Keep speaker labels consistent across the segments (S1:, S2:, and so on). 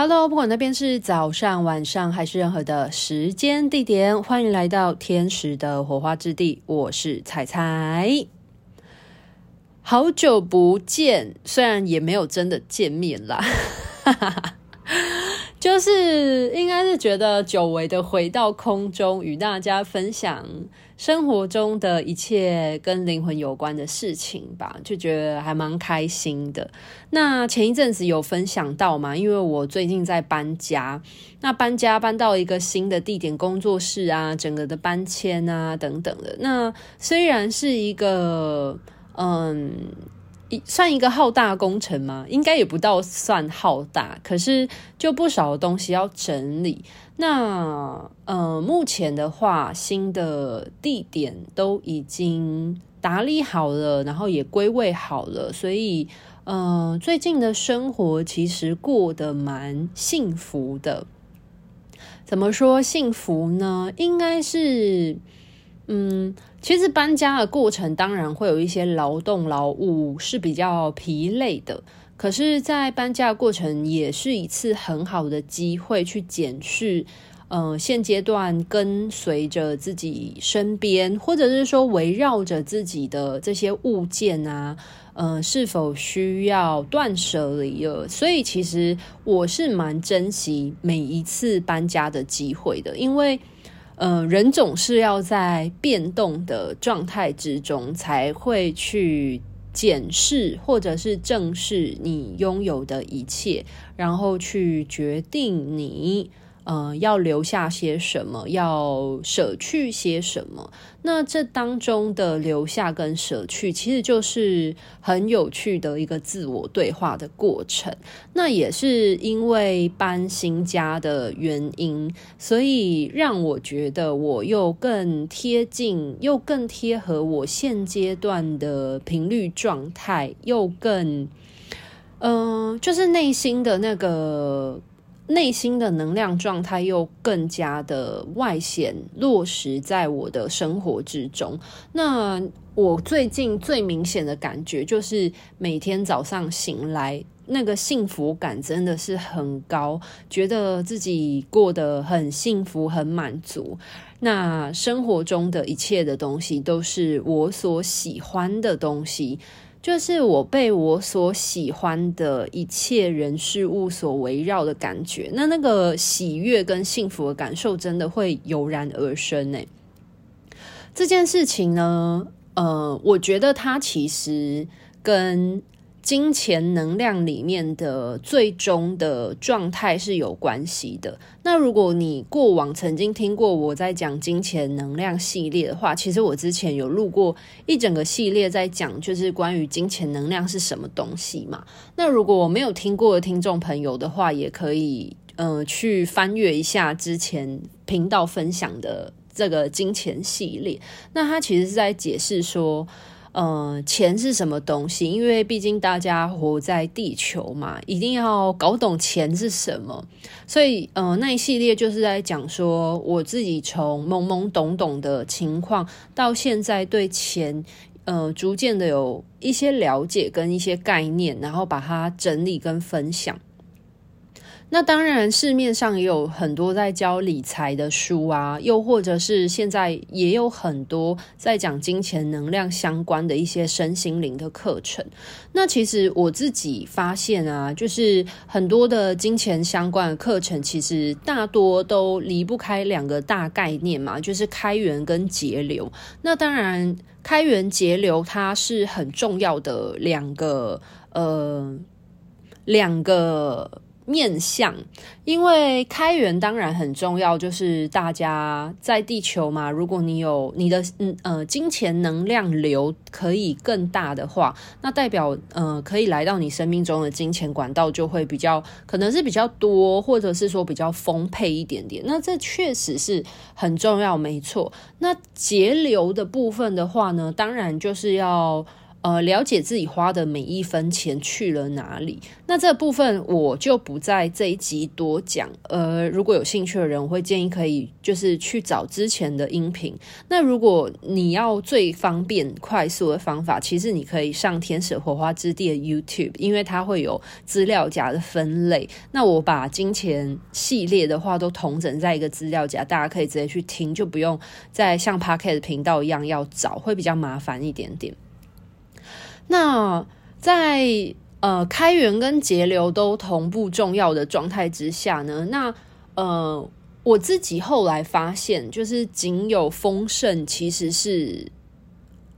S1: Hello，不管那边是早上、晚上还是任何的时间地点，欢迎来到天使的火花之地。我是彩彩，好久不见，虽然也没有真的见面啦，就是应该是觉得久违的回到空中，与大家分享生活中的一切跟灵魂有关的事情吧，就觉得还蛮开心的。那前一阵子有分享到嘛，因为我最近在搬家，那搬家搬到一个新的地点工作室啊，整个的搬迁啊等等的。那虽然是一个嗯。算一个浩大工程吗？应该也不到算浩大，可是就不少的东西要整理。那呃，目前的话，新的地点都已经打理好了，然后也归位好了，所以呃，最近的生活其实过得蛮幸福的。怎么说幸福呢？应该是。嗯，其实搬家的过程当然会有一些劳动劳务是比较疲累的，可是，在搬家的过程也是一次很好的机会去检视，呃，现阶段跟随着自己身边，或者是说围绕着自己的这些物件啊，呃，是否需要断舍离了？所以，其实我是蛮珍惜每一次搬家的机会的，因为。呃，人总是要在变动的状态之中，才会去检视或者是正视你拥有的一切，然后去决定你。呃，要留下些什么，要舍去些什么？那这当中的留下跟舍去，其实就是很有趣的一个自我对话的过程。那也是因为搬新家的原因，所以让我觉得我又更贴近，又更贴合我现阶段的频率状态，又更，嗯、就是内心的那个。内心的能量状态又更加的外显落实在我的生活之中。那我最近最明显的感觉就是每天早上醒来，那个幸福感真的是很高，觉得自己过得很幸福、很满足。那生活中的一切的东西都是我所喜欢的东西。就是我被我所喜欢的一切人事物所围绕的感觉，那那个喜悦跟幸福的感受真的会油然而生呢。这件事情呢，呃，我觉得它其实跟。金钱能量里面的最终的状态是有关系的。那如果你过往曾经听过我在讲金钱能量系列的话，其实我之前有录过一整个系列在讲，就是关于金钱能量是什么东西嘛。那如果我没有听过的听众朋友的话，也可以呃去翻阅一下之前频道分享的这个金钱系列。那它其实是在解释说。呃，钱是什么东西？因为毕竟大家活在地球嘛，一定要搞懂钱是什么。所以，呃，那一系列就是在讲说，我自己从懵懵懂懂的情况，到现在对钱，呃，逐渐的有一些了解跟一些概念，然后把它整理跟分享。那当然，市面上也有很多在教理财的书啊，又或者是现在也有很多在讲金钱能量相关的一些身心灵的课程。那其实我自己发现啊，就是很多的金钱相关的课程，其实大多都离不开两个大概念嘛，就是开源跟节流。那当然，开源节流它是很重要的两个，呃，两个。面向，因为开源当然很重要，就是大家在地球嘛，如果你有你的嗯呃金钱能量流可以更大的话，那代表呃可以来到你生命中的金钱管道就会比较可能是比较多，或者是说比较丰沛一点点。那这确实是很重要，没错。那节流的部分的话呢，当然就是要。呃，了解自己花的每一分钱去了哪里。那这部分我就不在这一集多讲。呃，如果有兴趣的人，我会建议可以就是去找之前的音频。那如果你要最方便快速的方法，其实你可以上天使火花之地的 YouTube，因为它会有资料夹的分类。那我把金钱系列的话都统整在一个资料夹，大家可以直接去听，就不用再像 Pocket 频道一样要找，会比较麻烦一点点。那在呃开源跟节流都同步重要的状态之下呢，那呃我自己后来发现，就是仅有丰盛其实是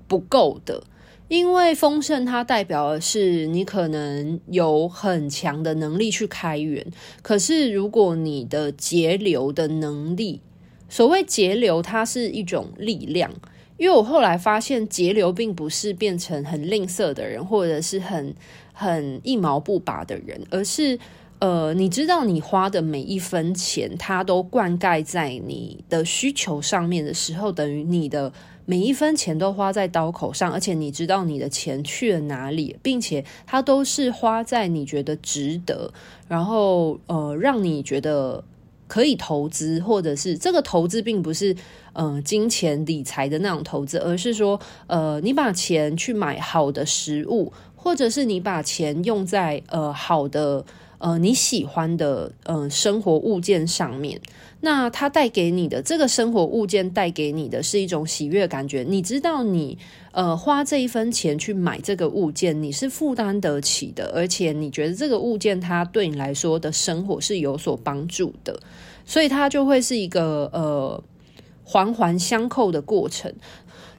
S1: 不够的，因为丰盛它代表的是你可能有很强的能力去开源，可是如果你的节流的能力，所谓节流，它是一种力量。因为我后来发现，节流并不是变成很吝啬的人，或者是很很一毛不拔的人，而是呃，你知道你花的每一分钱，它都灌溉在你的需求上面的时候，等于你的每一分钱都花在刀口上，而且你知道你的钱去了哪里，并且它都是花在你觉得值得，然后呃，让你觉得。可以投资，或者是这个投资并不是呃金钱理财的那种投资，而是说呃你把钱去买好的食物，或者是你把钱用在呃好的呃你喜欢的呃生活物件上面。那它带给你的这个生活物件带给你的是一种喜悦感觉。你知道你呃花这一分钱去买这个物件，你是负担得起的，而且你觉得这个物件它对你来说的生活是有所帮助的，所以它就会是一个呃环环相扣的过程。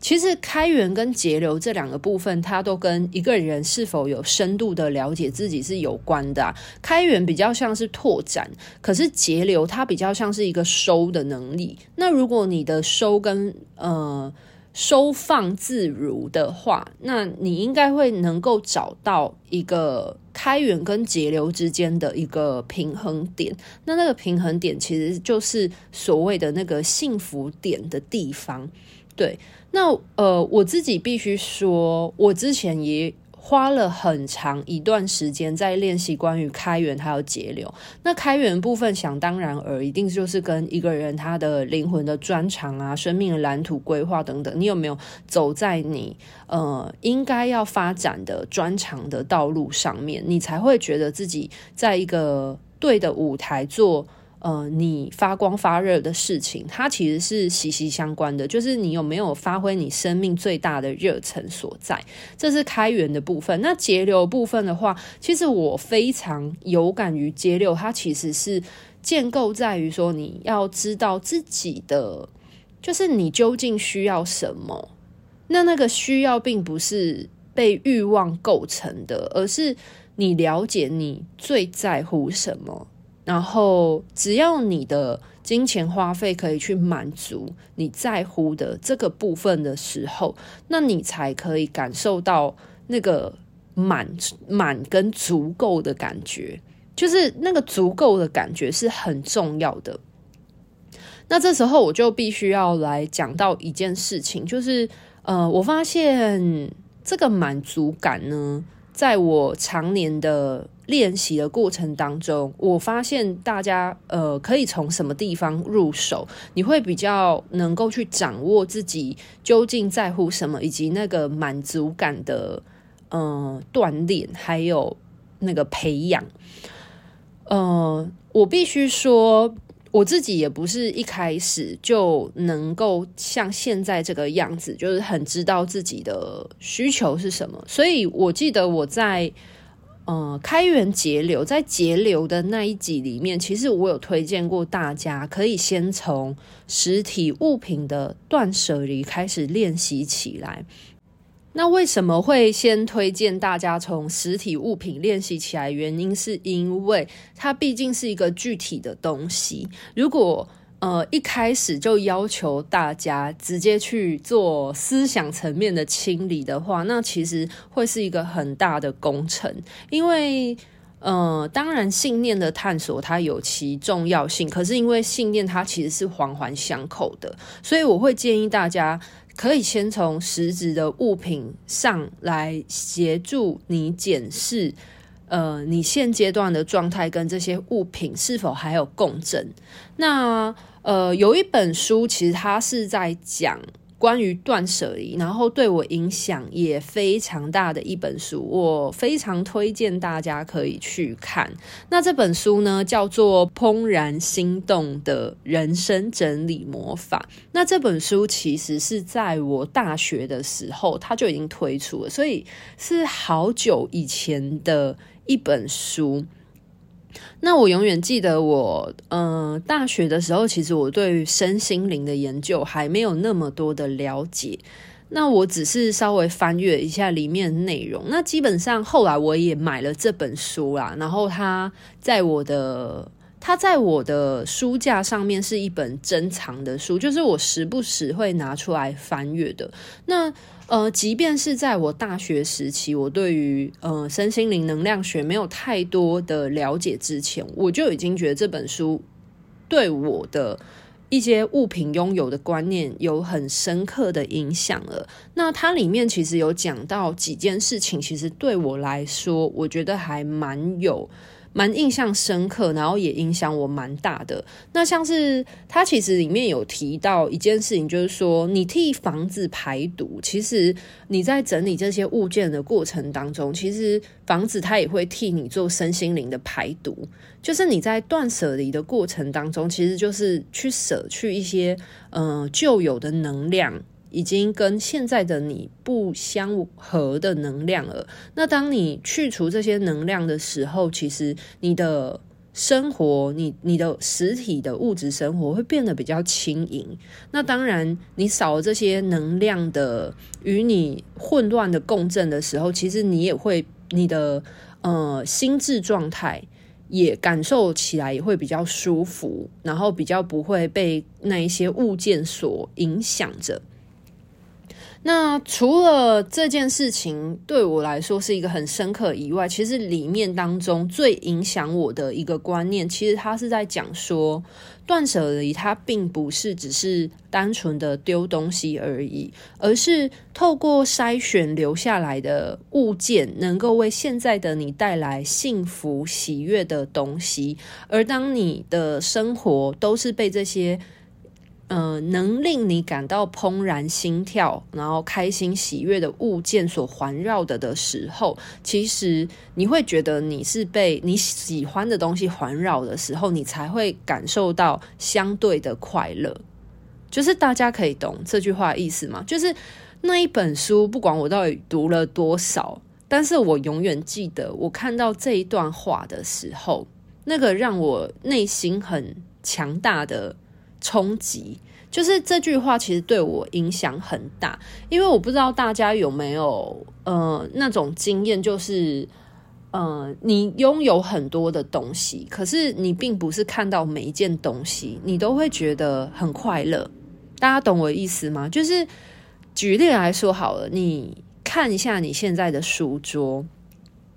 S1: 其实开源跟节流这两个部分，它都跟一个人是否有深度的了解自己是有关的啊。开源比较像是拓展，可是节流它比较像是一个收的能力。那如果你的收跟呃收放自如的话，那你应该会能够找到一个开源跟节流之间的一个平衡点。那那个平衡点其实就是所谓的那个幸福点的地方。对，那呃，我自己必须说，我之前也花了很长一段时间在练习关于开源还有节流。那开源部分，想当然而一定就是跟一个人他的灵魂的专长啊、生命的蓝图规划等等，你有没有走在你呃应该要发展的专长的道路上面，你才会觉得自己在一个对的舞台做。呃，你发光发热的事情，它其实是息息相关的。就是你有没有发挥你生命最大的热忱所在，这是开源的部分。那节流部分的话，其实我非常有感于节流，它其实是建构在于说，你要知道自己的，就是你究竟需要什么。那那个需要并不是被欲望构成的，而是你了解你最在乎什么。然后，只要你的金钱花费可以去满足你在乎的这个部分的时候，那你才可以感受到那个满满跟足够的感觉。就是那个足够的感觉是很重要的。那这时候我就必须要来讲到一件事情，就是呃，我发现这个满足感呢，在我常年的练习的过程当中，我发现大家呃可以从什么地方入手，你会比较能够去掌握自己究竟在乎什么，以及那个满足感的呃锻炼，还有那个培养。呃，我必须说。我自己也不是一开始就能够像现在这个样子，就是很知道自己的需求是什么。所以我记得我在呃开源节流，在节流的那一集里面，其实我有推荐过大家，可以先从实体物品的断舍离开始练习起来。那为什么会先推荐大家从实体物品练习起来？原因是因为它毕竟是一个具体的东西。如果呃一开始就要求大家直接去做思想层面的清理的话，那其实会是一个很大的工程，因为。呃，当然，信念的探索它有其重要性，可是因为信念它其实是环环相扣的，所以我会建议大家可以先从实质的物品上来协助你检视，呃，你现阶段的状态跟这些物品是否还有共振。那呃，有一本书，其实它是在讲。关于断舍离，然后对我影响也非常大的一本书，我非常推荐大家可以去看。那这本书呢，叫做《怦然心动的人生整理魔法》。那这本书其实是在我大学的时候，它就已经推出了，所以是好久以前的一本书。那我永远记得我，嗯、呃，大学的时候，其实我对于身心灵的研究还没有那么多的了解。那我只是稍微翻阅一下里面的内容。那基本上后来我也买了这本书啦，然后它在我的。它在我的书架上面是一本珍藏的书，就是我时不时会拿出来翻阅的。那呃，即便是在我大学时期，我对于呃身心灵能量学没有太多的了解之前，我就已经觉得这本书对我的一些物品拥有的观念有很深刻的影响了。那它里面其实有讲到几件事情，其实对我来说，我觉得还蛮有。蛮印象深刻，然后也影响我蛮大的。那像是他其实里面有提到一件事情，就是说你替房子排毒，其实你在整理这些物件的过程当中，其实房子它也会替你做身心灵的排毒。就是你在断舍离的过程当中，其实就是去舍去一些嗯、呃、旧有的能量。已经跟现在的你不相合的能量了。那当你去除这些能量的时候，其实你的生活，你你的实体的物质生活会变得比较轻盈。那当然，你少了这些能量的与你混乱的共振的时候，其实你也会你的呃心智状态也感受起来也会比较舒服，然后比较不会被那一些物件所影响着。那除了这件事情对我来说是一个很深刻以外，其实里面当中最影响我的一个观念，其实他是在讲说，断舍离它并不是只是单纯的丢东西而已，而是透过筛选留下来的物件，能够为现在的你带来幸福喜悦的东西。而当你的生活都是被这些呃，能令你感到怦然心跳，然后开心喜悦的物件所环绕的的时候，其实你会觉得你是被你喜欢的东西环绕的时候，你才会感受到相对的快乐。就是大家可以懂这句话意思吗？就是那一本书，不管我到底读了多少，但是我永远记得我看到这一段话的时候，那个让我内心很强大的。冲击，就是这句话，其实对我影响很大，因为我不知道大家有没有呃那种经验，就是呃你拥有很多的东西，可是你并不是看到每一件东西你都会觉得很快乐。大家懂我意思吗？就是举例来说好了，你看一下你现在的书桌，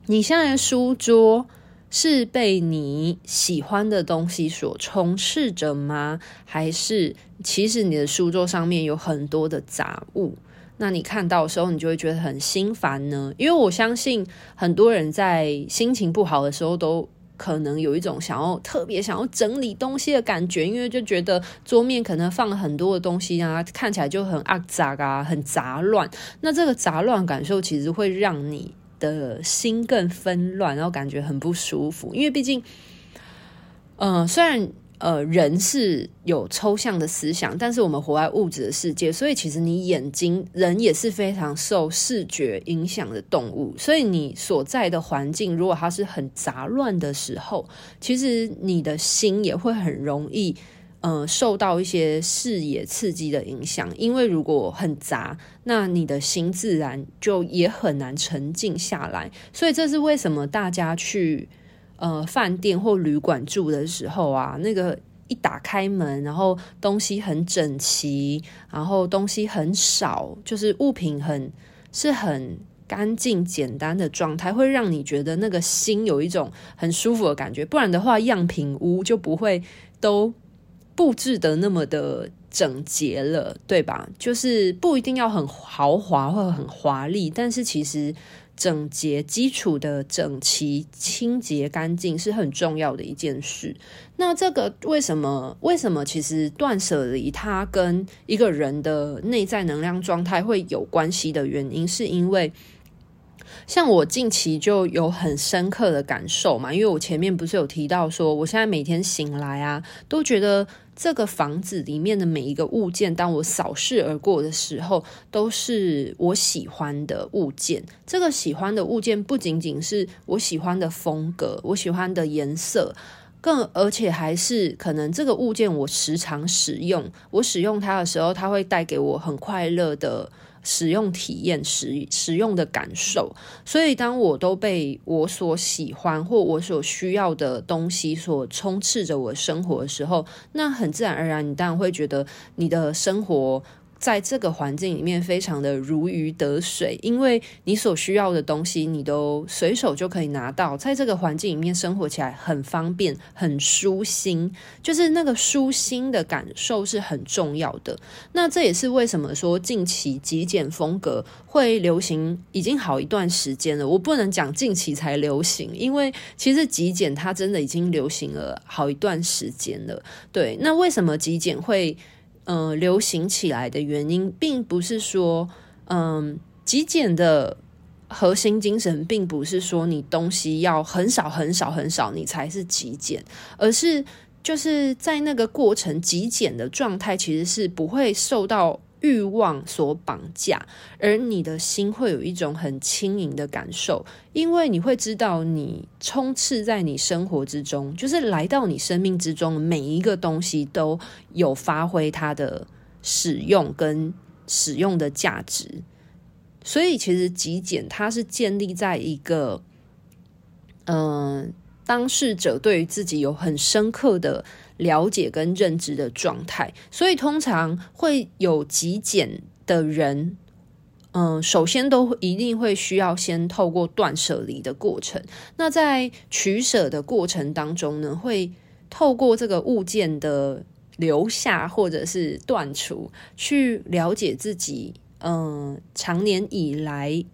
S1: 你现在的书桌。是被你喜欢的东西所充斥着吗？还是其实你的书桌上面有很多的杂物？那你看到的时候，你就会觉得很心烦呢？因为我相信很多人在心情不好的时候，都可能有一种想要特别想要整理东西的感觉，因为就觉得桌面可能放了很多的东西啊，看起来就很阿杂啊，很杂乱。那这个杂乱感受其实会让你。的心更纷乱，然后感觉很不舒服。因为毕竟，呃，虽然呃人是有抽象的思想，但是我们活在物质的世界，所以其实你眼睛人也是非常受视觉影响的动物。所以你所在的环境，如果它是很杂乱的时候，其实你的心也会很容易。呃，受到一些视野刺激的影响，因为如果很杂，那你的心自然就也很难沉静下来。所以这是为什么大家去呃饭店或旅馆住的时候啊，那个一打开门，然后东西很整齐，然后东西很少，就是物品很是很干净简单的状态，会让你觉得那个心有一种很舒服的感觉。不然的话，样品屋就不会都。布置的那么的整洁了，对吧？就是不一定要很豪华或者很华丽，但是其实整洁、基础的整齐、清洁、干净是很重要的一件事。那这个为什么？为什么？其实断舍离它跟一个人的内在能量状态会有关系的原因，是因为。像我近期就有很深刻的感受嘛，因为我前面不是有提到说，我现在每天醒来啊，都觉得这个房子里面的每一个物件，当我扫视而过的时候，都是我喜欢的物件。这个喜欢的物件不仅仅是我喜欢的风格，我喜欢的颜色，更而且还是可能这个物件我时常使用，我使用它的时候，它会带给我很快乐的。使用体验、使使用的感受，所以当我都被我所喜欢或我所需要的东西所充斥着我的生活的时候，那很自然而然，你当然会觉得你的生活。在这个环境里面，非常的如鱼得水，因为你所需要的东西，你都随手就可以拿到。在这个环境里面生活起来很方便，很舒心，就是那个舒心的感受是很重要的。那这也是为什么说近期极简风格会流行，已经好一段时间了。我不能讲近期才流行，因为其实极简它真的已经流行了好一段时间了。对，那为什么极简会？嗯、流行起来的原因，并不是说，嗯，极简的核心精神，并不是说你东西要很少很少很少，你才是极简，而是就是在那个过程，极简的状态其实是不会受到。欲望所绑架，而你的心会有一种很轻盈的感受，因为你会知道，你充斥在你生活之中，就是来到你生命之中，每一个东西都有发挥它的使用跟使用的价值。所以，其实极简它是建立在一个，嗯、当事者对于自己有很深刻的。了解跟认知的状态，所以通常会有极简的人，嗯，首先都一定会需要先透过断舍离的过程。那在取舍的过程当中呢，会透过这个物件的留下或者是断除，去了解自己，嗯，长年以来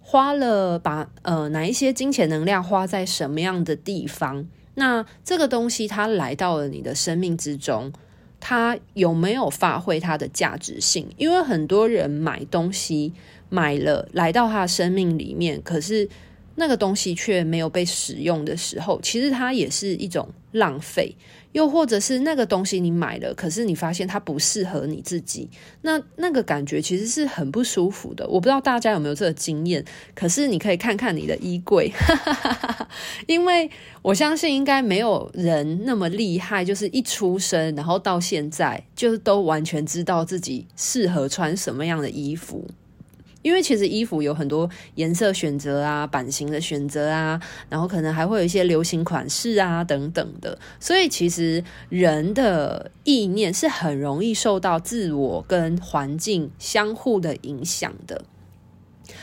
S1: 花了把呃哪一些金钱能量花在什么样的地方。那这个东西它来到了你的生命之中，它有没有发挥它的价值性？因为很多人买东西买了来到他的生命里面，可是那个东西却没有被使用的时候，其实它也是一种浪费。又或者是那个东西你买了，可是你发现它不适合你自己，那那个感觉其实是很不舒服的。我不知道大家有没有这个经验，可是你可以看看你的衣柜，因为我相信应该没有人那么厉害，就是一出生然后到现在，就都完全知道自己适合穿什么样的衣服。因为其实衣服有很多颜色选择啊，版型的选择啊，然后可能还会有一些流行款式啊等等的，所以其实人的意念是很容易受到自我跟环境相互的影响的。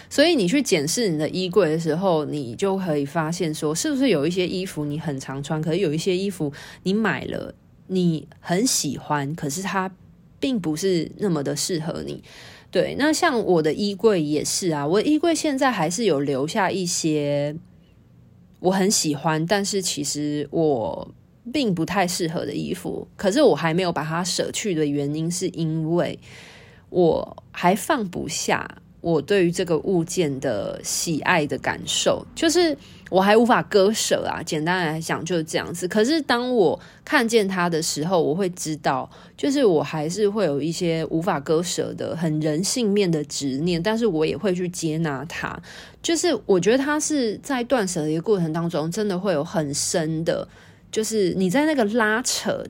S1: 所以你去检视你的衣柜的时候，你就可以发现说，是不是有一些衣服你很常穿，可是有一些衣服你买了你很喜欢，可是它并不是那么的适合你。对，那像我的衣柜也是啊，我的衣柜现在还是有留下一些我很喜欢，但是其实我并不太适合的衣服。可是我还没有把它舍去的原因，是因为我还放不下我对于这个物件的喜爱的感受，就是。我还无法割舍啊，简单来讲就是这样子。可是当我看见它的时候，我会知道，就是我还是会有一些无法割舍的、很人性面的执念，但是我也会去接纳它。就是我觉得它是在断舍离的过程当中，真的会有很深的，就是你在那个拉扯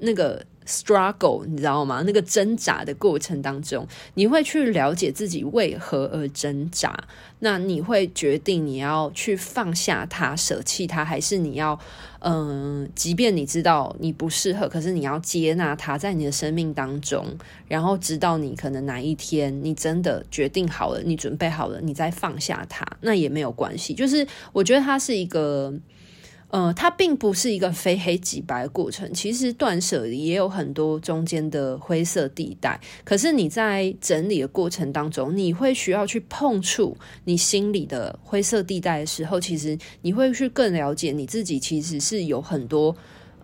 S1: 那个。struggle，你知道吗？那个挣扎的过程当中，你会去了解自己为何而挣扎。那你会决定你要去放下它、舍弃它，还是你要嗯、即便你知道你不适合，可是你要接纳它在你的生命当中，然后直到你可能哪一天你真的决定好了，你准备好了，你再放下它，那也没有关系。就是我觉得它是一个。呃，它并不是一个非黑即白的过程。其实断舍离也有很多中间的灰色地带。可是你在整理的过程当中，你会需要去碰触你心里的灰色地带的时候，其实你会去更了解你自己，其实是有很多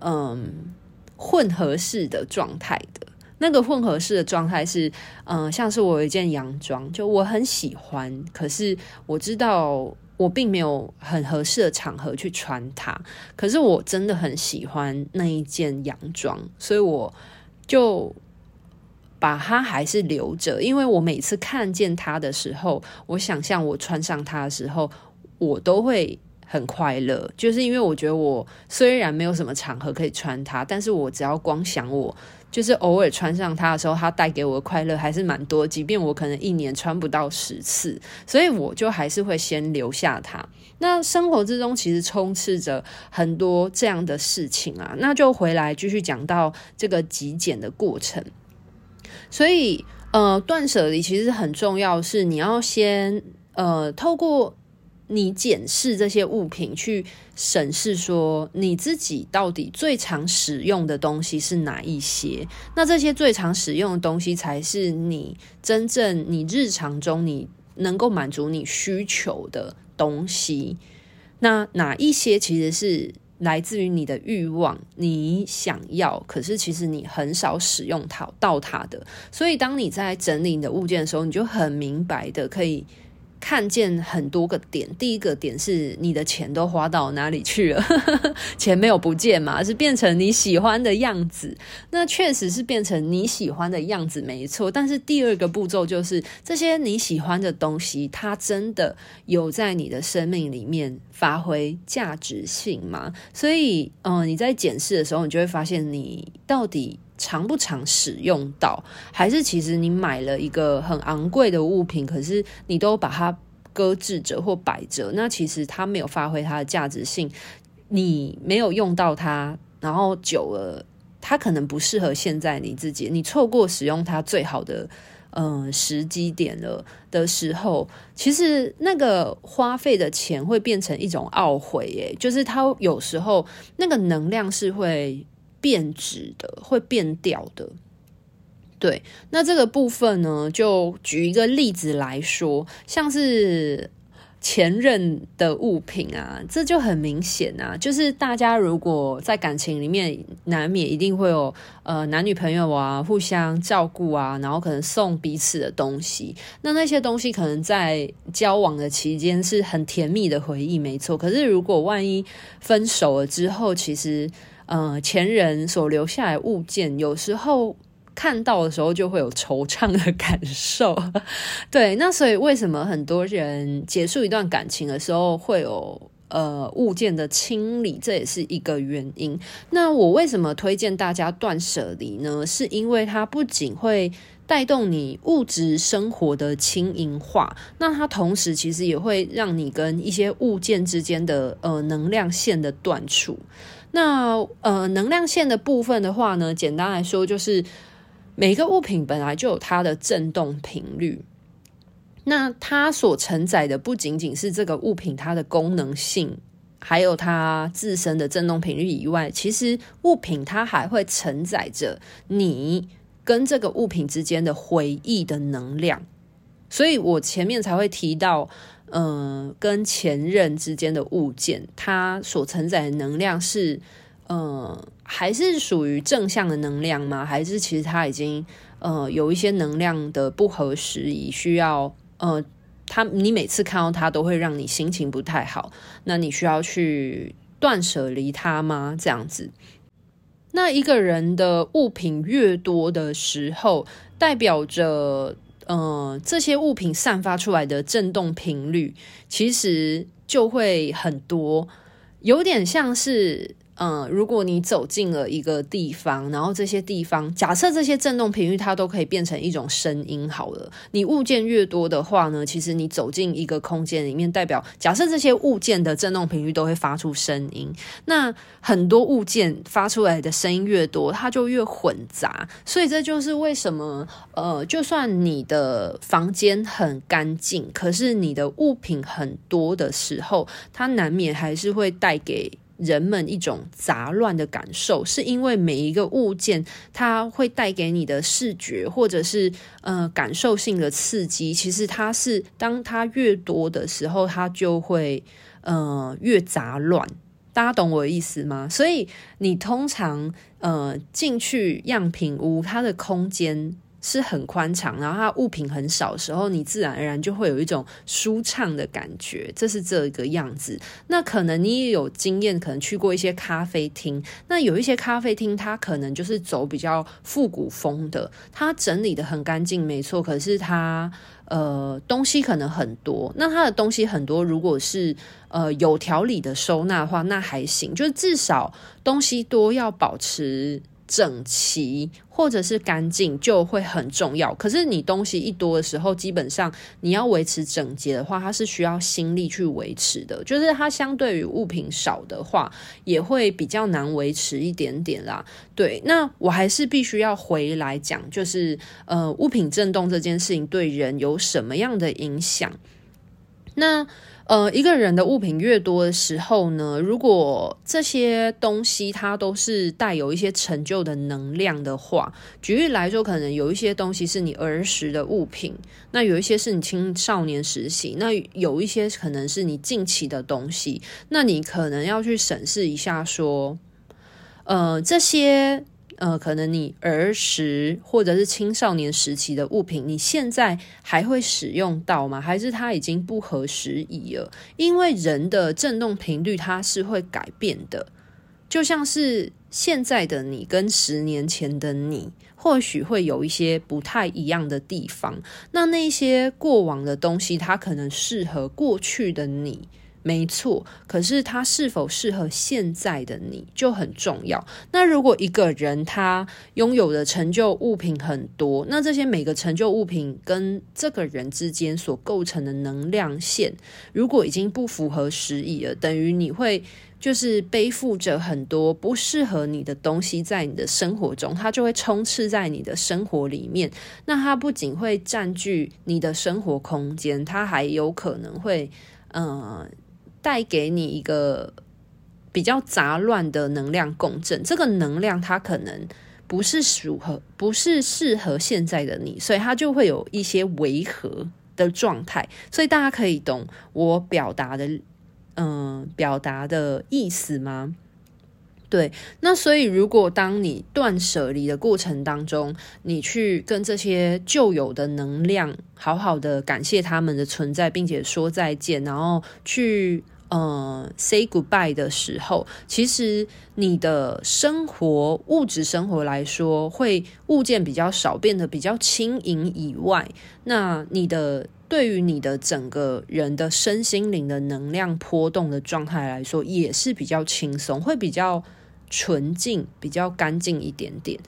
S1: 嗯混合式的状态的。那个混合式的状态是，嗯、像是我有一件洋装，就我很喜欢，可是我知道。我并没有很合适的场合去穿它，可是我真的很喜欢那一件洋装，所以我就把它还是留着。因为我每次看见它的时候，我想象我穿上它的时候，我都会很快乐。就是因为我觉得我虽然没有什么场合可以穿它，但是我只要光想我。就是偶尔穿上它的时候，它带给我的快乐还是蛮多。即便我可能一年穿不到十次，所以我就还是会先留下它。那生活之中其实充斥着很多这样的事情啊，那就回来继续讲到这个极简的过程。所以，呃，断舍离其实很重要，是你要先呃透过。你检视这些物品，去审视说你自己到底最常使用的东西是哪一些？那这些最常使用的东西，才是你真正你日常中你能够满足你需求的东西。那哪一些其实是来自于你的欲望，你想要，可是其实你很少使用到到它的。所以，当你在整理你的物件的时候，你就很明白的可以。看见很多个点，第一个点是你的钱都花到哪里去了？钱没有不见嘛，是变成你喜欢的样子。那确实是变成你喜欢的样子，没错。但是第二个步骤就是这些你喜欢的东西，它真的有在你的生命里面发挥价值性吗？所以，嗯、你在检视的时候，你就会发现你到底。常不常使用到，还是其实你买了一个很昂贵的物品，可是你都把它搁置着或摆着，那其实它没有发挥它的价值性，你没有用到它，然后久了，它可能不适合现在你自己，你错过使用它最好的嗯、时机点了的时候，其实那个花费的钱会变成一种懊悔，耶，就是它有时候那个能量是会。变质的，会变掉的，对。那这个部分呢，就举一个例子来说，像是前任的物品啊，这就很明显啊。就是大家如果在感情里面，难免一定会有呃男女朋友啊，互相照顾啊，然后可能送彼此的东西。那那些东西可能在交往的期间是很甜蜜的回忆，没错。可是如果万一分手了之后，其实。呃，前人所留下来物件，有时候看到的时候就会有惆怅的感受。对，那所以为什么很多人结束一段感情的时候会有呃物件的清理，这也是一个原因。那我为什么推荐大家断舍离呢？是因为它不仅会带动你物质生活的轻盈化，那它同时其实也会让你跟一些物件之间的呃能量线的断除。那呃，能量线的部分的话呢，简单来说就是每个物品本来就有它的振动频率，那它所承载的不仅仅是这个物品它的功能性，还有它自身的振动频率以外，其实物品它还会承载着你跟这个物品之间的回忆的能量，所以我前面才会提到。嗯、呃，跟前任之间的物件，它所承载的能量是，呃，还是属于正向的能量吗？还是其实它已经，呃，有一些能量的不合时宜，需要，呃，它你每次看到它都会让你心情不太好，那你需要去断舍离它吗？这样子，那一个人的物品越多的时候，代表着。嗯、呃，这些物品散发出来的震动频率，其实就会很多，有点像是。嗯，如果你走进了一个地方，然后这些地方，假设这些振动频率它都可以变成一种声音好了。你物件越多的话呢，其实你走进一个空间里面，代表假设这些物件的振动频率都会发出声音。那很多物件发出来的声音越多，它就越混杂。所以这就是为什么，呃，就算你的房间很干净，可是你的物品很多的时候，它难免还是会带给。人们一种杂乱的感受，是因为每一个物件它会带给你的视觉或者是呃感受性的刺激，其实它是当它越多的时候，它就会呃越杂乱。大家懂我的意思吗？所以你通常呃进去样品屋，它的空间是很宽敞，然后它物品很少的时候，你自然而然就会有一种舒畅的感觉，这是这个样子。那可能你也有经验，可能去过一些咖啡厅，那有一些咖啡厅它可能就是走比较复古风的，它整理得很干净，没错，可是它。呃，东西可能很多，那它的东西很多，如果是呃有条理的收纳的话，那还行，就是至少东西多要保持。整齐或者是干净就会很重要。可是你东西一多的时候，基本上你要维持整洁的话，它是需要心力去维持的。就是它相对于物品少的话，也会比较难维持一点点啦。对，那我还是必须要回来讲，就是呃，物品震动这件事情对人有什么样的影响？那。呃，一个人的物品越多的时候呢，如果这些东西它都是带有一些陈旧的能量的话，举例来说，可能有一些东西是你儿时的物品，那有一些是你青少年时期，那有一些可能是你近期的东西，那你可能要去审视一下，说，呃，这些。呃，可能你儿时或者是青少年时期的物品，你现在还会使用到吗？还是它已经不合时宜了？因为人的振动频率它是会改变的，就像是现在的你跟十年前的你，或许会有一些不太一样的地方。那那些过往的东西，它可能适合过去的你。没错，可是他是否适合现在的你就很重要。那如果一个人他拥有的成就物品很多，那这些每个成就物品跟这个人之间所构成的能量线，如果已经不符合时宜了，等于你会就是背负着很多不适合你的东西在你的生活中，它就会充斥在你的生活里面。那它不仅会占据你的生活空间，它还有可能会嗯。带给你一个比较杂乱的能量共振，这个能量它可能不是适合，不是适合现在的你，所以它就会有一些违和的状态。所以大家可以懂我表达的，嗯，表达的意思吗？对，那所以如果当你断舍离的过程当中，你去跟这些旧有的能量好好的感谢他们的存在，并且说再见，然后去。嗯，say goodbye 的时候，其实你的生活物质生活来说，会物件比较少，变得比较轻盈以外，那你的对于你的整个人的身心灵的能量波动的状态来说，也是比较轻松，会比较纯净，比较干净一点点。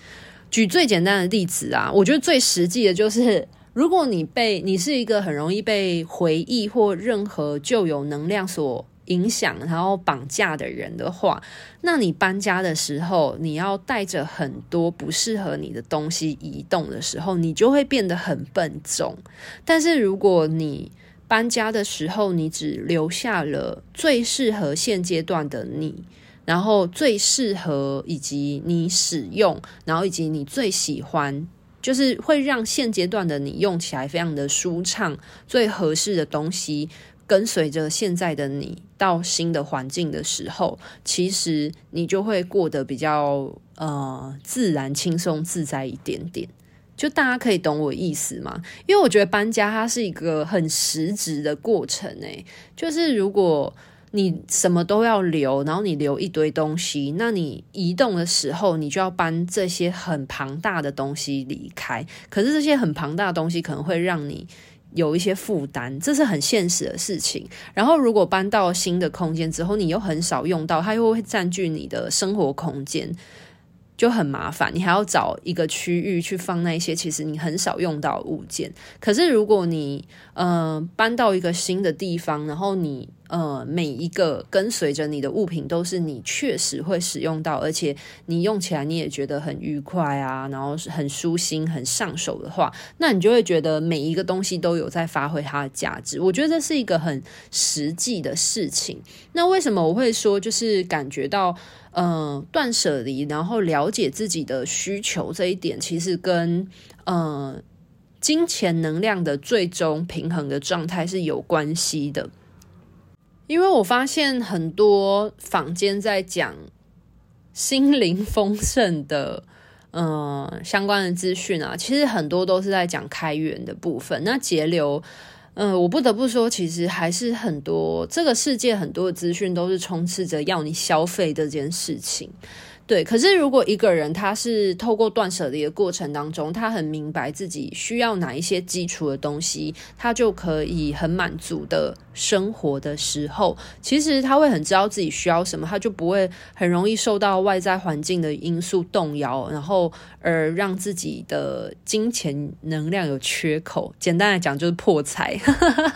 S1: 举最简单的例子啊，我觉得最实际的就是。如果你被你是一个很容易被回忆或任何旧有能量所影响，然后绑架的人的话，那你搬家的时候，你要带着很多不适合你的东西移动的时候，你就会变得很笨重。但是如果你搬家的时候，你只留下了最适合现阶段的你，然后最适合以及你使用，然后以及你最喜欢。就是会让现阶段的你用起来非常的舒畅，最合适的东西跟随着现在的你到新的环境的时候，其实你就会过得比较呃自然、轻松、自在一点点。就大家可以懂我意思吗？因为我觉得搬家它是一个很实质的过程诶，就是如果。你什么都要留，然后你留一堆东西，那你移动的时候，你就要搬这些很庞大的东西离开。可是这些很庞大的东西可能会让你有一些负担，这是很现实的事情。然后如果搬到新的空间之后，你又很少用到，它又会占据你的生活空间。就很麻烦，你还要找一个区域去放那些其实你很少用到的物件。可是如果你呃搬到一个新的地方，然后你呃每一个跟随着你的物品都是你确实会使用到，而且你用起来你也觉得很愉快啊，然后很舒心、很上手的话，那你就会觉得每一个东西都有在发挥它的价值。我觉得这是一个很实际的事情。那为什么我会说就是感觉到？嗯，断舍离，然后了解自己的需求这一点，其实跟嗯金钱能量的最终平衡的状态是有关系的。因为我发现很多坊间在讲心灵丰盛的嗯相关的资讯啊，其实很多都是在讲开源的部分，那节流。嗯，我不得不说，其实还是很多这个世界很多的资讯都是充斥着要你消费这件事情。对，可是如果一个人他是透过断舍离的过程当中，他很明白自己需要哪一些基础的东西，他就可以很满足的生活的时候，其实他会很知道自己需要什么，他就不会很容易受到外在环境的因素动摇，然后而让自己的金钱能量有缺口。简单来讲，就是破财。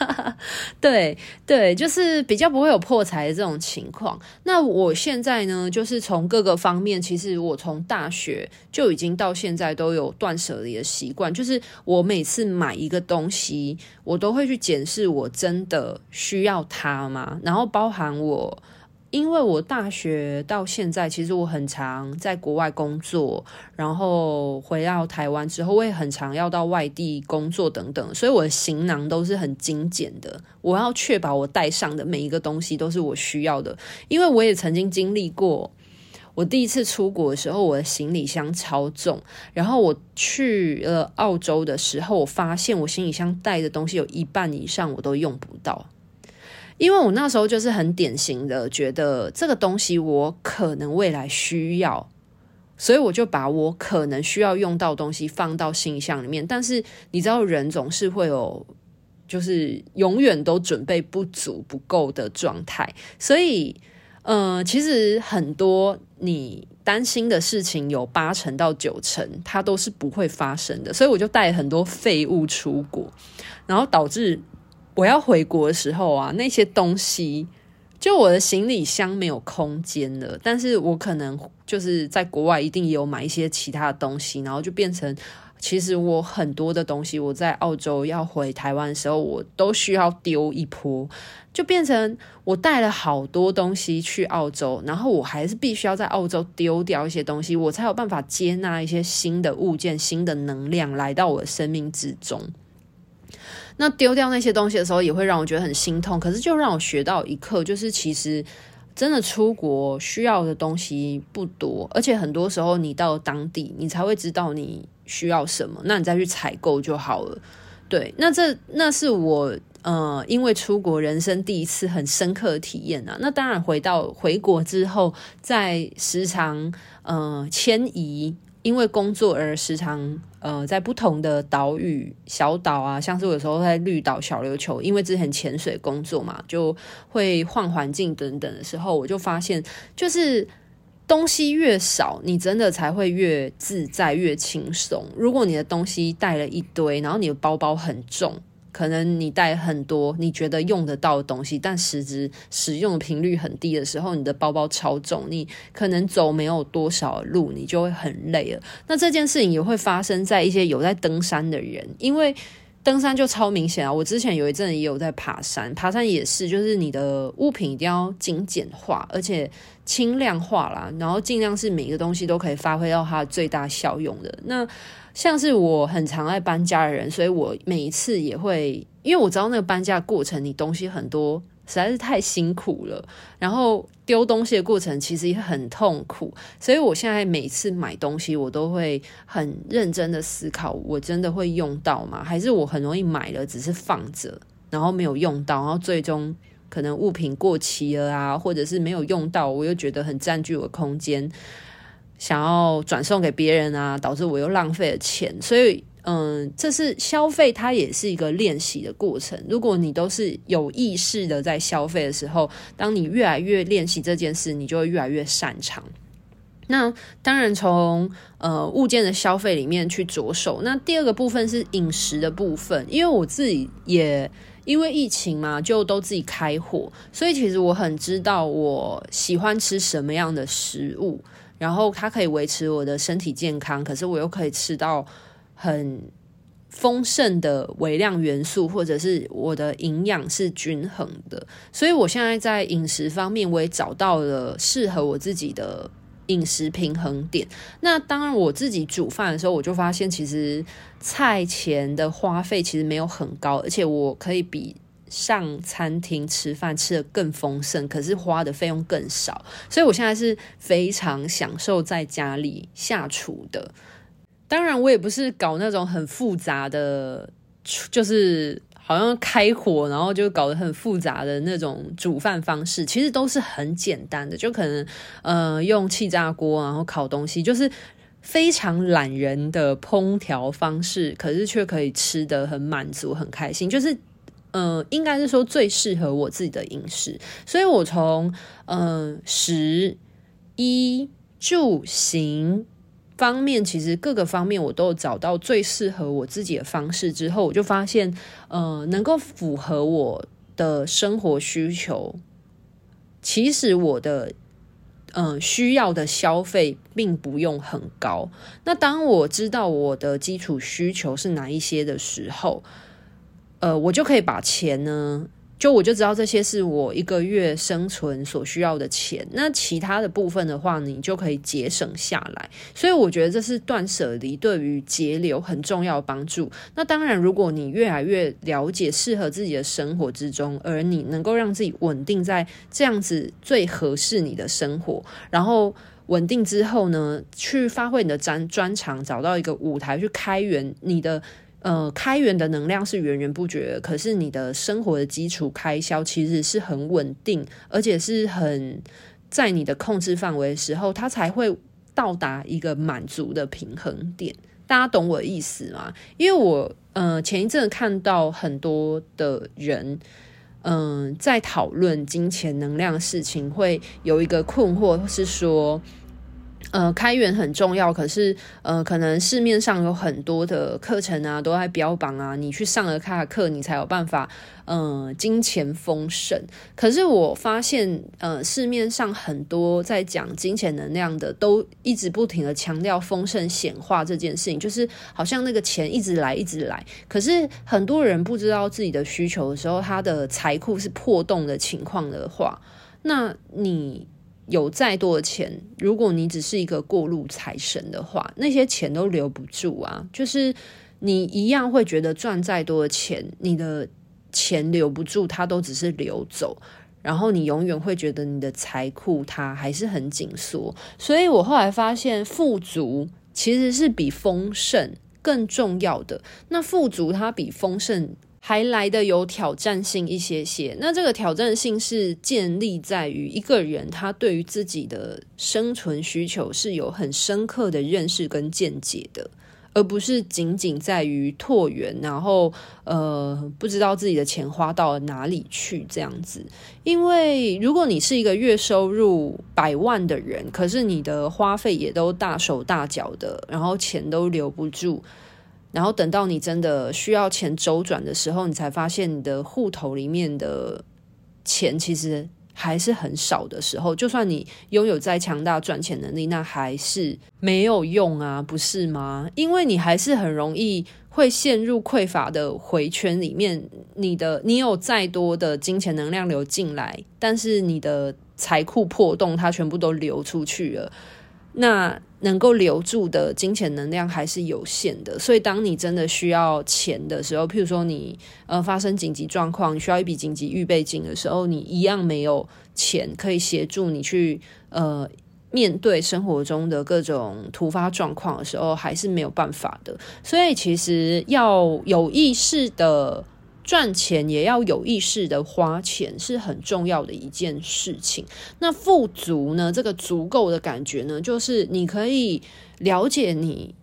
S1: 对对，就是比较不会有破财的这种情况。那我现在呢，就是从各个方。面其实我从大学就已经到现在都有断舍离的习惯，就是我每次买一个东西，我都会去检视我真的需要它吗？然后包含我，因为我大学到现在其实我很常在国外工作，然后回到台湾之后，我也很常要到外地工作等等，所以我的行囊都是很精简的。我要确保我带上的每一个东西都是我需要的，因为我也曾经经历过。我第一次出国的时候，我的行李箱超重。然后我去了澳洲的时候，我发现我行李箱带的东西有一半以上我都用不到，因为我那时候就是很典型的觉得这个东西我可能未来需要，所以我就把我可能需要用到东西放到行李箱里面。但是你知道，人总是会有就是永远都准备不足、不够的状态，所以。嗯，其实很多你担心的事情，有八成到九成，它都是不会发生的。所以我就带很多废物出国，然后导致我要回国的时候啊，那些东西就我的行李箱没有空间了。但是我可能就是在国外一定也有买一些其他的东西，然后就变成。其实我很多的东西，我在澳洲要回台湾的时候，我都需要丢一波，就变成我带了好多东西去澳洲，然后我还是必须要在澳洲丢掉一些东西，我才有办法接纳一些新的物件、新的能量来到我的生命之中。那丢掉那些东西的时候，也会让我觉得很心痛，可是就让我学到一课，就是其实真的出国需要的东西不多，而且很多时候你到当地，你才会知道你。需要什么，那你再去采购就好了。对，那这那是我呃，因为出国人生第一次很深刻的体验啊。那当然回到回国之后，在时常呃迁移，因为工作而时常呃在不同的岛屿小岛啊，像是我有时候在绿岛小琉球，因为之前潜水工作嘛，就会换环境等等的时候，我就发现就是。东西越少，你真的才会越自在、越轻松。如果你的东西带了一堆，然后你的包包很重，可能你带很多你觉得用得到的东西，但实质使用频率很低的时候，你的包包超重，你可能走没有多少路，你就会很累了。那这件事情也会发生在一些有在登山的人，因为。登山就超明显啊！我之前有一阵也有在爬山，爬山也是，就是你的物品一定要精简化，而且轻量化啦，然后尽量是每个东西都可以发挥到它最大效用的。那像是我很常爱搬家的人，所以我每一次也会，因为我知道那个搬家过程，你东西很多。实在是太辛苦了，然后丢东西的过程其实也很痛苦，所以我现在每次买东西，我都会很认真的思考，我真的会用到吗？还是我很容易买了，只是放着，然后没有用到，然后最终可能物品过期了啊，或者是没有用到，我又觉得很占据我空间，想要转送给别人啊，导致我又浪费了钱，所以。嗯，这是消费，它也是一个练习的过程。如果你都是有意识的在消费的时候，当你越来越练习这件事，你就会越来越擅长。那当然从呃物件的消费里面去着手。那第二个部分是饮食的部分，因为我自己也因为疫情嘛，就都自己开火，所以其实我很知道我喜欢吃什么样的食物，然后它可以维持我的身体健康，可是我又可以吃到很丰盛的微量元素，或者是我的营养是均衡的。所以我现在在饮食方面，我也找到了适合我自己的。饮食平衡点。那当然，我自己煮饭的时候，我就发现其实菜钱的花费其实没有很高，而且我可以比上餐厅吃饭吃得更丰盛，可是花的费用更少。所以我现在是非常享受在家里下厨的。当然，我也不是搞那种很复杂的，就是。好像开火，然后就搞得很复杂的那种煮饭方式，其实都是很简单的，就可能呃用气炸锅，然后烤东西，就是非常懒人的烹调方式，可是却可以吃得很满足、很开心，就是呃应该是说最适合我自己的饮食，所以我从嗯、呃、食衣住行。方面其实各个方面我都有找到最适合我自己的方式之后，我就发现，呃，能够符合我的生活需求。其实我的，呃，需要的消费并不用很高。那当我知道我的基础需求是哪一些的时候，呃，我就可以把钱呢。就我就知道这些是我一个月生存所需要的钱，那其他的部分的话，你就可以节省下来。所以我觉得这是断舍离对于节流很重要的帮助。那当然，如果你越来越了解适合自己的生活之中，而你能够让自己稳定在这样子最合适你的生活，然后稳定之后呢，去发挥你的专专长，找到一个舞台去开源你的。呃，开源的能量是源源不绝，可是你的生活的基础开销其实是很稳定，而且是很在你的控制范围的时候，它才会到达一个满足的平衡点。大家懂我意思吗？因为我呃前一阵看到很多的人，嗯、在讨论金钱能量的事情，会有一个困惑，是说。呃，开源很重要，可是呃，可能市面上有很多的课程啊，都在标榜啊，你去上了他的课，你才有办法，呃，金钱丰盛。可是我发现，呃，市面上很多在讲金钱能量的，都一直不停的强调丰盛显化这件事情，就是好像那个钱一直来，一直来。可是很多人不知道自己的需求的时候，他的财库是破洞的情况的话，那你。有再多的钱，如果你只是一个过路财神的话，那些钱都留不住啊。就是你一样会觉得赚再多的钱，你的钱留不住，它都只是流走。然后你永远会觉得你的财库它还是很紧缩。所以我后来发现，富足其实是比丰盛更重要的。那富足它比丰盛。还来得有挑战性一些些，那这个挑战性是建立在于一个人他对于自己的生存需求是有很深刻的认识跟见解的，而不是仅仅在于拓源，然后呃不知道自己的钱花到哪里去这样子。因为如果你是一个月收入百万的人，可是你的花费也都大手大脚的，然后钱都留不住。然后等到你真的需要钱周转的时候，你才发现你的户头里面的钱其实还是很少的时候，就算你拥有再强大赚钱能力，那还是没有用啊，不是吗？因为你还是很容易会陷入匮乏的回圈里面。你的你有再多的金钱能量流进来，但是你的财库破洞，它全部都流出去了。那能够留住的金钱能量还是有限的，所以当你真的需要钱的时候，譬如说你呃发生紧急状况，你需要一笔紧急预备金的时候，你一样没有钱可以协助你去呃面对生活中的各种突发状况的时候，还是没有办法的。所以其实要有意识的。赚钱也要有意识的花钱，是很重要的一件事情。那富足呢？这个足够的感觉呢，就是你可以了解你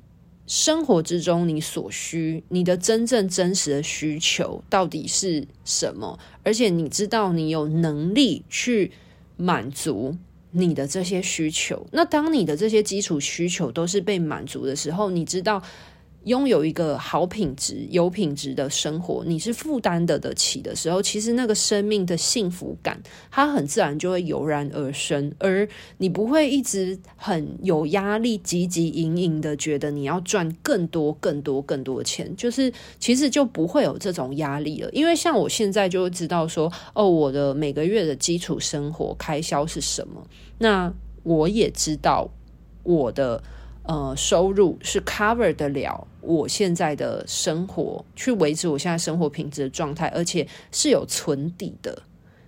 S1: 生活之中你所需、你的真正真实的需求到底是什么，而且你知道你有能力去满足，你的这些需求。那当你的这些基础需求都是被满足的时候，你知道。拥有一个好品质、有品质的生活，你是负担得得起的时候，其实那个生命的幸福感，它很自然就会油然而生，而你不会一直很有压力、汲汲营营的觉得你要赚更多、更多、更多钱，就是其实就不会有这种压力了。因为像我现在就知道说，哦，我的每个月的基础生活开销是什么，那我也知道我的。呃，收入是 cover 得了我现在的生活，去维持我现在生活品质的状态，而且是有存底的，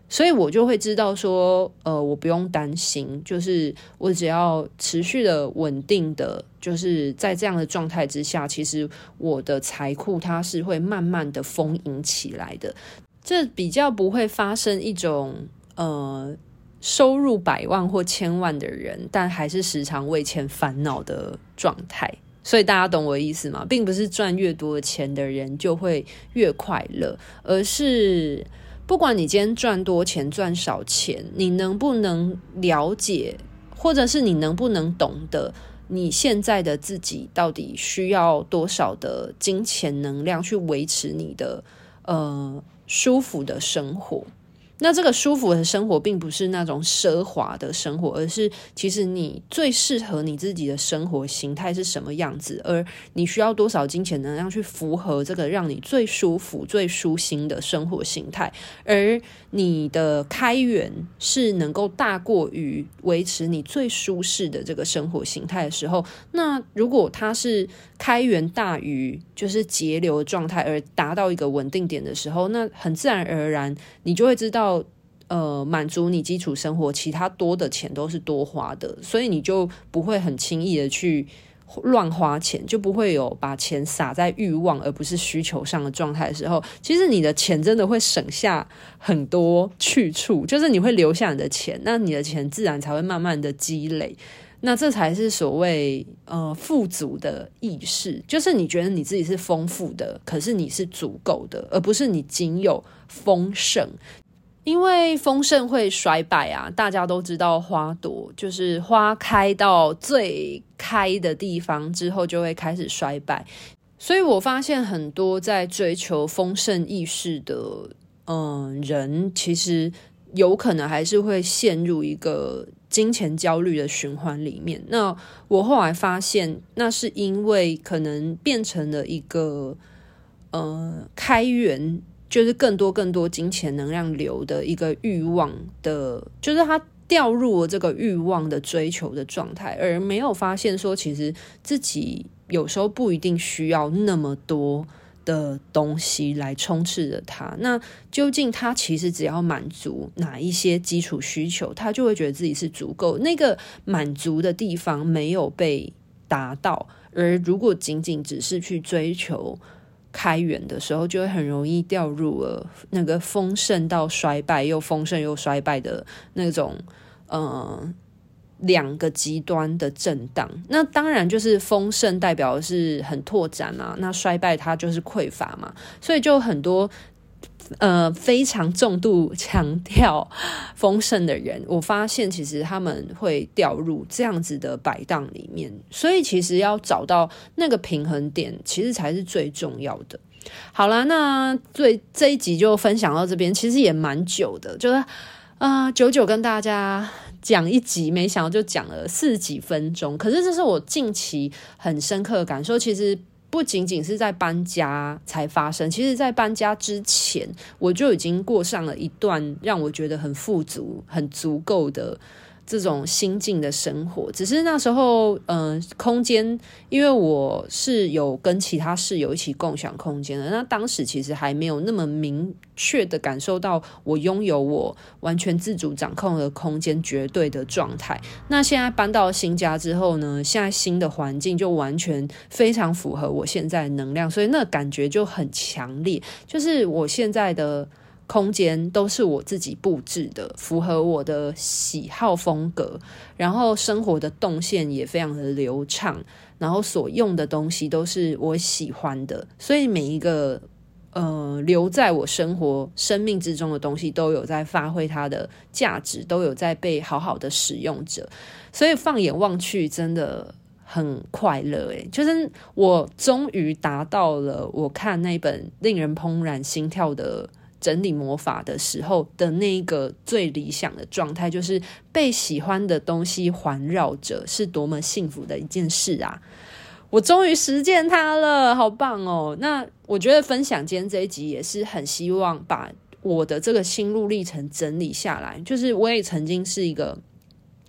S1: 所以我就会知道说，呃，我不用担心，就是我只要持续的稳定的，就是在这样的状态之下，其实我的财库它是会慢慢的丰盈起来的，这比较不会发生一种呃。收入百万或千万的人，但还是时常为钱烦恼的状态。所以大家懂我的意思吗？并不是赚越多钱的人就会越快乐，而是不管你今天赚多钱赚少钱，你能不能了解，或者是你能不能懂得你现在的自己到底需要多少的金钱能量去维持你的呃舒服的生活。那这个舒服的生活，并不是那种奢华的生活，而是其实你最适合你自己的生活形态是什么样子，而你需要多少金钱能量去符合这个让你最舒服、最舒心的生活形态，而你的开源是能够大过于维持你最舒适的这个生活形态的时候，那如果它是开源大于就是节流状态，而达到一个稳定点的时候，那很自然而然你就会知道。要呃，满足你基础生活，其他多的钱都是多花的，所以你就不会很轻易的去乱花钱，就不会有把钱撒在欲望而不是需求上的状态的时候，其实你的钱真的会省下很多去处，就是你会留下你的钱，那你的钱自然才会慢慢的积累，那这才是所谓呃富足的意识，就是你觉得你自己是丰富的，可是你是足够的，而不是你仅有丰盛。因为丰盛会衰败啊，大家都知道花朵就是花开到最开的地方之后就会开始衰败，所以我发现很多在追求丰盛意识的嗯人，其实有可能还是会陷入一个金钱焦虑的循环里面。那我后来发现，那是因为可能变成了一个呃开源。就是更多更多金钱能量流的一个欲望的，就是他掉入了这个欲望的追求的状态，而没有发现说，其实自己有时候不一定需要那么多的东西来充斥着他。那究竟他其实只要满足哪一些基础需求，他就会觉得自己是足够。那个满足的地方没有被达到，而如果仅仅只是去追求。开源的时候，就会很容易掉入了那个丰盛到衰败，又丰盛又衰败的那种，呃，两个极端的震荡。那当然就是丰盛代表的是很拓展啊，那衰败它就是匮乏嘛，所以就很多。呃，非常重度强调丰盛的人，我发现其实他们会掉入这样子的摆荡里面，所以其实要找到那个平衡点，其实才是最重要的。好啦，那最这一集就分享到这边，其实也蛮久的，就是啊、久久跟大家讲一集，没想到就讲了四十几分钟，可是这是我近期很深刻的感受，其实。不仅仅是在搬家才发生，其实在搬家之前，我就已经过上了一段让我觉得很富足、很足够的。这种心境的生活，只是那时候，嗯、空间，因为我是有跟其他室友一起共享空间的，那当时其实还没有那么明确的感受到我拥有我完全自主掌控的空间绝对的状态。那现在搬到新家之后呢，现在新的环境就完全非常符合我现在的能量，所以那感觉就很强烈，就是我现在的。空间都是我自己布置的，符合我的喜好风格，然后生活的动线也非常的流畅，然后所用的东西都是我喜欢的，所以每一个呃留在我生活生命之中的东西都有在发挥它的价值，都有在被好好的使用着。所以放眼望去，真的很快乐诶，就是我终于达到了我看那本令人怦然心跳的。整理魔法的时候的那一个最理想的状态，就是被喜欢的东西环绕着，是多么幸福的一件事啊！我终于实践它了，好棒哦！那我觉得分享今天这一集也是很希望把我的这个心路历程整理下来，就是我也曾经是一个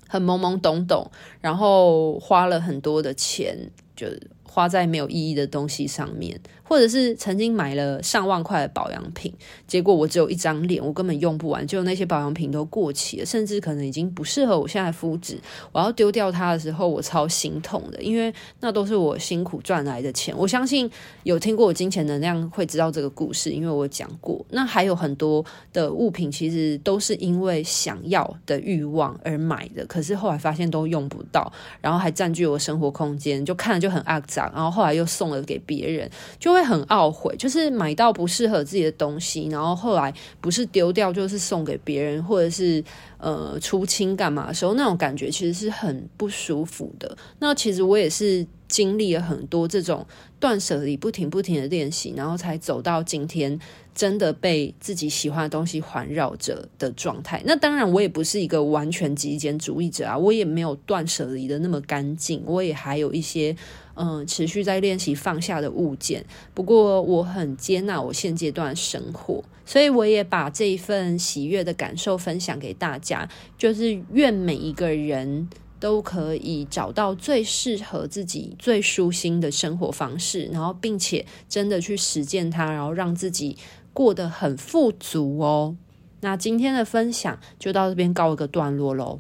S1: 很懵懵懂懂，然后花了很多的钱，就花在没有意义的东西上面。或者是曾经买了上万块的保养品，结果我只有一张脸，我根本用不完，就那些保养品都过期了，甚至可能已经不适合我现在肤质。我要丢掉它的时候，我超心痛的，因为那都是我辛苦赚来的钱。我相信有听过我金钱能量会知道这个故事，因为我讲过。那还有很多的物品，其实都是因为想要的欲望而买的，可是后来发现都用不到，然后还占据我生活空间，就看了就很肮脏，然后后来又送了给别人，就会。很懊悔，就是买到不适合自己的东西，然后后来不是丢掉，就是送给别人，或者是呃出清干嘛的时候，那种感觉其实是很不舒服的。那其实我也是经历了很多这种断舍离，不停不停的练习，然后才走到今天。真的被自己喜欢的东西环绕着的状态。那当然，我也不是一个完全极简主义者啊，我也没有断舍离的那么干净，我也还有一些嗯持续在练习放下的物件。不过，我很接纳我现阶段生活，所以我也把这一份喜悦的感受分享给大家。就是愿每一个人都可以找到最适合自己、最舒心的生活方式，然后并且真的去实践它，然后让自己。过得很富足哦。那今天的分享就到这边告一个段落喽，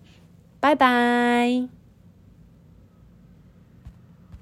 S1: 拜拜。